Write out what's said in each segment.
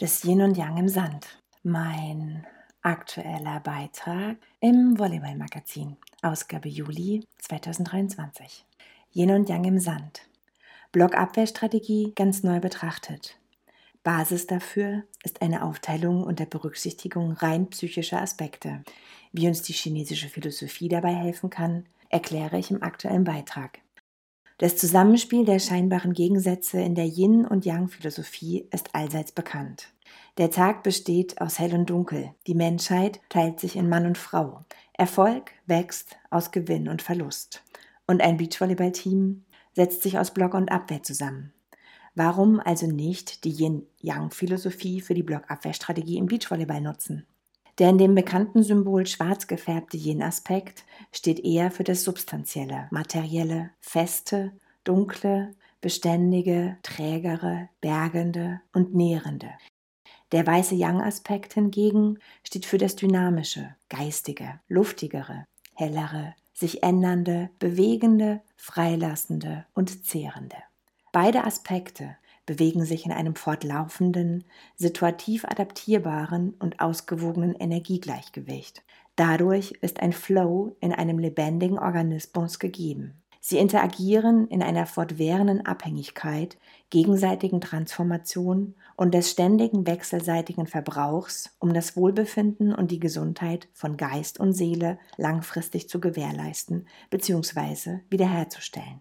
des Yin und Yang im Sand. Mein aktueller Beitrag im Volleyball-Magazin, Ausgabe Juli 2023. Yin und Yang im Sand. Blockabwehrstrategie ganz neu betrachtet. Basis dafür ist eine Aufteilung unter Berücksichtigung rein psychischer Aspekte. Wie uns die chinesische Philosophie dabei helfen kann, erkläre ich im aktuellen Beitrag. Das Zusammenspiel der scheinbaren Gegensätze in der Yin- und Yang-Philosophie ist allseits bekannt. Der Tag besteht aus Hell und Dunkel. Die Menschheit teilt sich in Mann und Frau. Erfolg wächst aus Gewinn und Verlust. Und ein Beachvolleyball-Team setzt sich aus Block und Abwehr zusammen. Warum also nicht die Yin-Yang-Philosophie für die Blockabwehrstrategie im Beachvolleyball nutzen? Der in dem bekannten Symbol schwarz gefärbte Yin-Aspekt steht eher für das Substanzielle, Materielle, Feste, Dunkle, Beständige, Trägere, Bergende und Nährende. Der weiße Yang-Aspekt hingegen steht für das Dynamische, Geistige, Luftigere, Hellere, sich ändernde, bewegende, freilassende und zehrende. Beide Aspekte bewegen sich in einem fortlaufenden, situativ adaptierbaren und ausgewogenen Energiegleichgewicht. Dadurch ist ein Flow in einem lebendigen Organismus gegeben. Sie interagieren in einer fortwährenden Abhängigkeit, gegenseitigen Transformation und des ständigen wechselseitigen Verbrauchs, um das Wohlbefinden und die Gesundheit von Geist und Seele langfristig zu gewährleisten bzw. wiederherzustellen.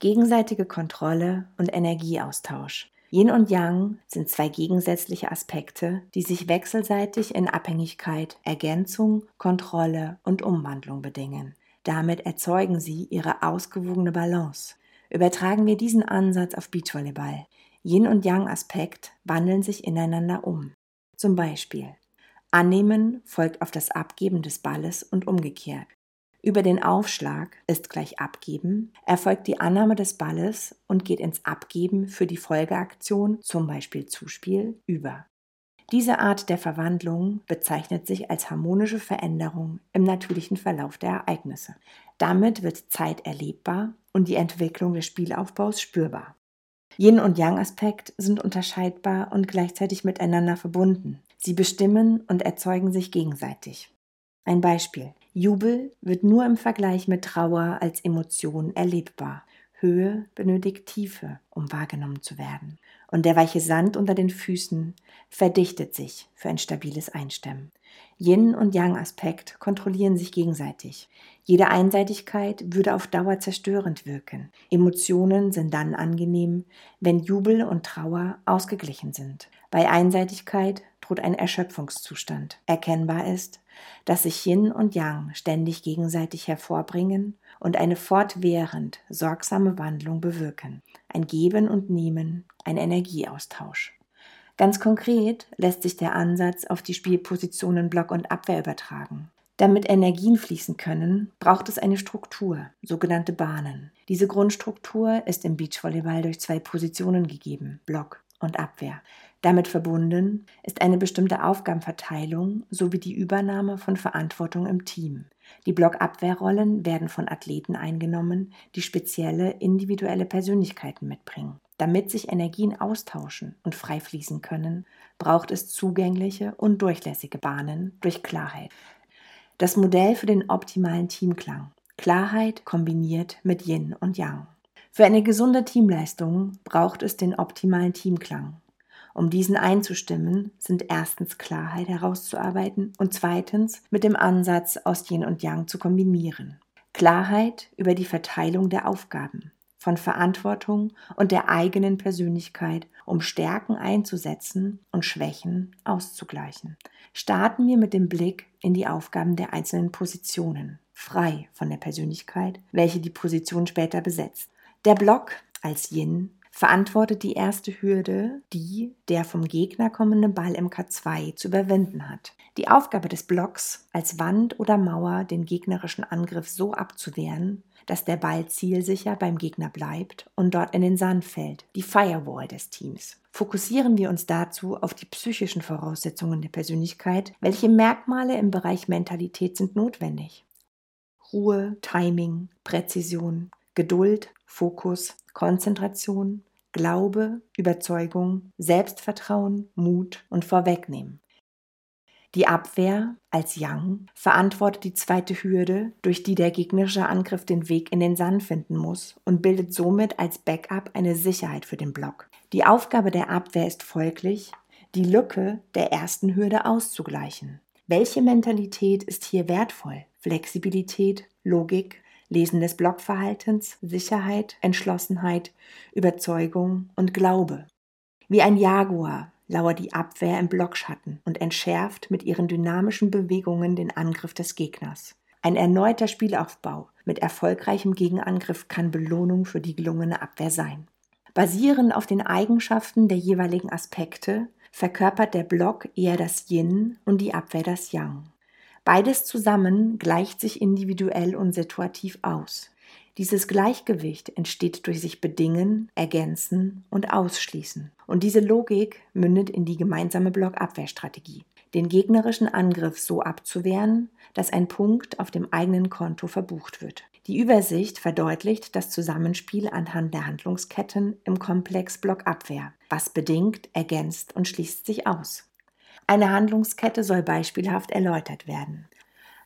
Gegenseitige Kontrolle und Energieaustausch. Yin und Yang sind zwei gegensätzliche Aspekte, die sich wechselseitig in Abhängigkeit, Ergänzung, Kontrolle und Umwandlung bedingen. Damit erzeugen sie ihre ausgewogene Balance. Übertragen wir diesen Ansatz auf Beachvolleyball. Yin und Yang-Aspekt wandeln sich ineinander um. Zum Beispiel Annehmen folgt auf das Abgeben des Balles und umgekehrt. Über den Aufschlag ist gleich Abgeben, erfolgt die Annahme des Balles und geht ins Abgeben für die Folgeaktion, zum Beispiel Zuspiel, über. Diese Art der Verwandlung bezeichnet sich als harmonische Veränderung im natürlichen Verlauf der Ereignisse. Damit wird Zeit erlebbar und die Entwicklung des Spielaufbaus spürbar. Yin und Yang-Aspekt sind unterscheidbar und gleichzeitig miteinander verbunden. Sie bestimmen und erzeugen sich gegenseitig. Ein Beispiel. Jubel wird nur im Vergleich mit Trauer als Emotion erlebbar. Höhe benötigt Tiefe, um wahrgenommen zu werden. Und der weiche Sand unter den Füßen verdichtet sich für ein stabiles Einstemmen. Yin- und Yang-Aspekt kontrollieren sich gegenseitig. Jede Einseitigkeit würde auf Dauer zerstörend wirken. Emotionen sind dann angenehm, wenn Jubel und Trauer ausgeglichen sind. Bei Einseitigkeit droht ein Erschöpfungszustand. Erkennbar ist, dass sich Yin und Yang ständig gegenseitig hervorbringen und eine fortwährend sorgsame Wandlung bewirken. Ein Geben und Nehmen, ein Energieaustausch. Ganz konkret lässt sich der Ansatz auf die Spielpositionen Block und Abwehr übertragen. Damit Energien fließen können, braucht es eine Struktur, sogenannte Bahnen. Diese Grundstruktur ist im Beachvolleyball durch zwei Positionen gegeben, Block und Abwehr. Damit verbunden ist eine bestimmte Aufgabenverteilung sowie die Übernahme von Verantwortung im Team. Die Blockabwehrrollen werden von Athleten eingenommen, die spezielle individuelle Persönlichkeiten mitbringen. Damit sich Energien austauschen und frei fließen können, braucht es zugängliche und durchlässige Bahnen durch Klarheit. Das Modell für den optimalen Teamklang. Klarheit kombiniert mit Yin und Yang. Für eine gesunde Teamleistung braucht es den optimalen Teamklang. Um diesen einzustimmen, sind erstens Klarheit herauszuarbeiten und zweitens mit dem Ansatz aus Yin und Yang zu kombinieren. Klarheit über die Verteilung der Aufgaben, von Verantwortung und der eigenen Persönlichkeit, um Stärken einzusetzen und Schwächen auszugleichen. Starten wir mit dem Blick in die Aufgaben der einzelnen Positionen, frei von der Persönlichkeit, welche die Position später besetzt. Der Block als Yin verantwortet die erste Hürde, die der vom Gegner kommende Ball im K2 zu überwinden hat. Die Aufgabe des Blocks, als Wand oder Mauer den gegnerischen Angriff so abzuwehren, dass der Ball zielsicher beim Gegner bleibt und dort in den Sand fällt, die Firewall des Teams. Fokussieren wir uns dazu auf die psychischen Voraussetzungen der Persönlichkeit. Welche Merkmale im Bereich Mentalität sind notwendig? Ruhe, Timing, Präzision, Geduld, Fokus, Konzentration, Glaube, Überzeugung, Selbstvertrauen, Mut und Vorwegnehmen. Die Abwehr als Yang verantwortet die zweite Hürde, durch die der gegnerische Angriff den Weg in den Sand finden muss und bildet somit als Backup eine Sicherheit für den Block. Die Aufgabe der Abwehr ist folglich, die Lücke der ersten Hürde auszugleichen. Welche Mentalität ist hier wertvoll? Flexibilität, Logik, Lesen des Blockverhaltens, Sicherheit, Entschlossenheit, Überzeugung und Glaube. Wie ein Jaguar lauert die Abwehr im Blockschatten und entschärft mit ihren dynamischen Bewegungen den Angriff des Gegners. Ein erneuter Spielaufbau mit erfolgreichem Gegenangriff kann Belohnung für die gelungene Abwehr sein. Basierend auf den Eigenschaften der jeweiligen Aspekte verkörpert der Block eher das Yin und die Abwehr das Yang. Beides zusammen gleicht sich individuell und situativ aus. Dieses Gleichgewicht entsteht durch sich bedingen, ergänzen und ausschließen. Und diese Logik mündet in die gemeinsame Blockabwehrstrategie, den gegnerischen Angriff so abzuwehren, dass ein Punkt auf dem eigenen Konto verbucht wird. Die Übersicht verdeutlicht das Zusammenspiel anhand der Handlungsketten im Komplex Blockabwehr, was bedingt, ergänzt und schließt sich aus. Eine Handlungskette soll beispielhaft erläutert werden.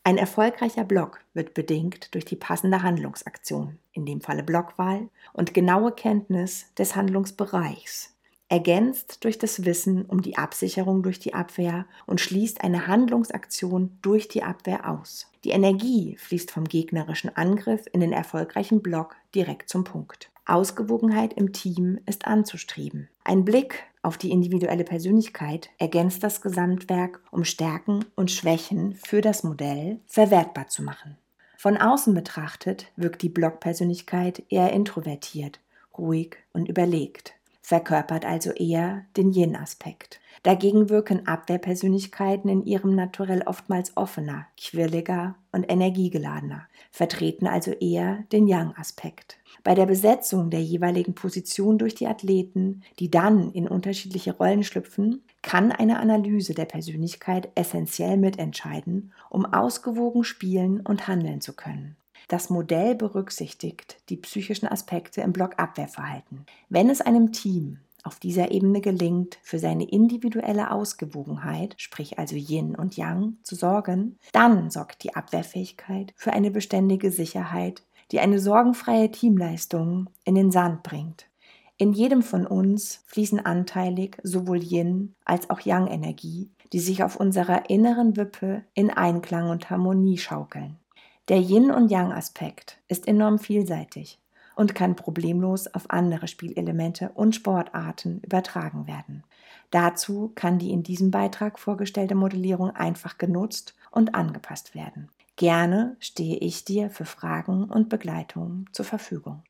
Ein erfolgreicher Block wird bedingt durch die passende Handlungsaktion, in dem Falle Blockwahl, und genaue Kenntnis des Handlungsbereichs, ergänzt durch das Wissen um die Absicherung durch die Abwehr und schließt eine Handlungsaktion durch die Abwehr aus. Die Energie fließt vom gegnerischen Angriff in den erfolgreichen Block direkt zum Punkt. Ausgewogenheit im Team ist anzustreben. Ein Blick auf die individuelle Persönlichkeit ergänzt das Gesamtwerk, um Stärken und Schwächen für das Modell verwertbar zu machen. Von außen betrachtet wirkt die Blockpersönlichkeit eher introvertiert, ruhig und überlegt, verkörpert also eher den Yin-Aspekt. Dagegen wirken Abwehrpersönlichkeiten in ihrem Naturell oftmals offener, quirliger und energiegeladener, vertreten also eher den Yang-Aspekt. Bei der Besetzung der jeweiligen Position durch die Athleten, die dann in unterschiedliche Rollen schlüpfen, kann eine Analyse der Persönlichkeit essentiell mitentscheiden, um ausgewogen spielen und handeln zu können. Das Modell berücksichtigt die psychischen Aspekte im Blockabwehrverhalten. Wenn es einem Team auf dieser Ebene gelingt, für seine individuelle Ausgewogenheit, sprich also Yin und Yang, zu sorgen, dann sorgt die Abwehrfähigkeit für eine beständige Sicherheit, die eine sorgenfreie Teamleistung in den Sand bringt. In jedem von uns fließen anteilig sowohl Yin als auch Yang-Energie, die sich auf unserer inneren Wippe in Einklang und Harmonie schaukeln. Der Yin- und Yang-Aspekt ist enorm vielseitig und kann problemlos auf andere Spielelemente und Sportarten übertragen werden. Dazu kann die in diesem Beitrag vorgestellte Modellierung einfach genutzt und angepasst werden. Gerne stehe ich dir für Fragen und Begleitung zur Verfügung.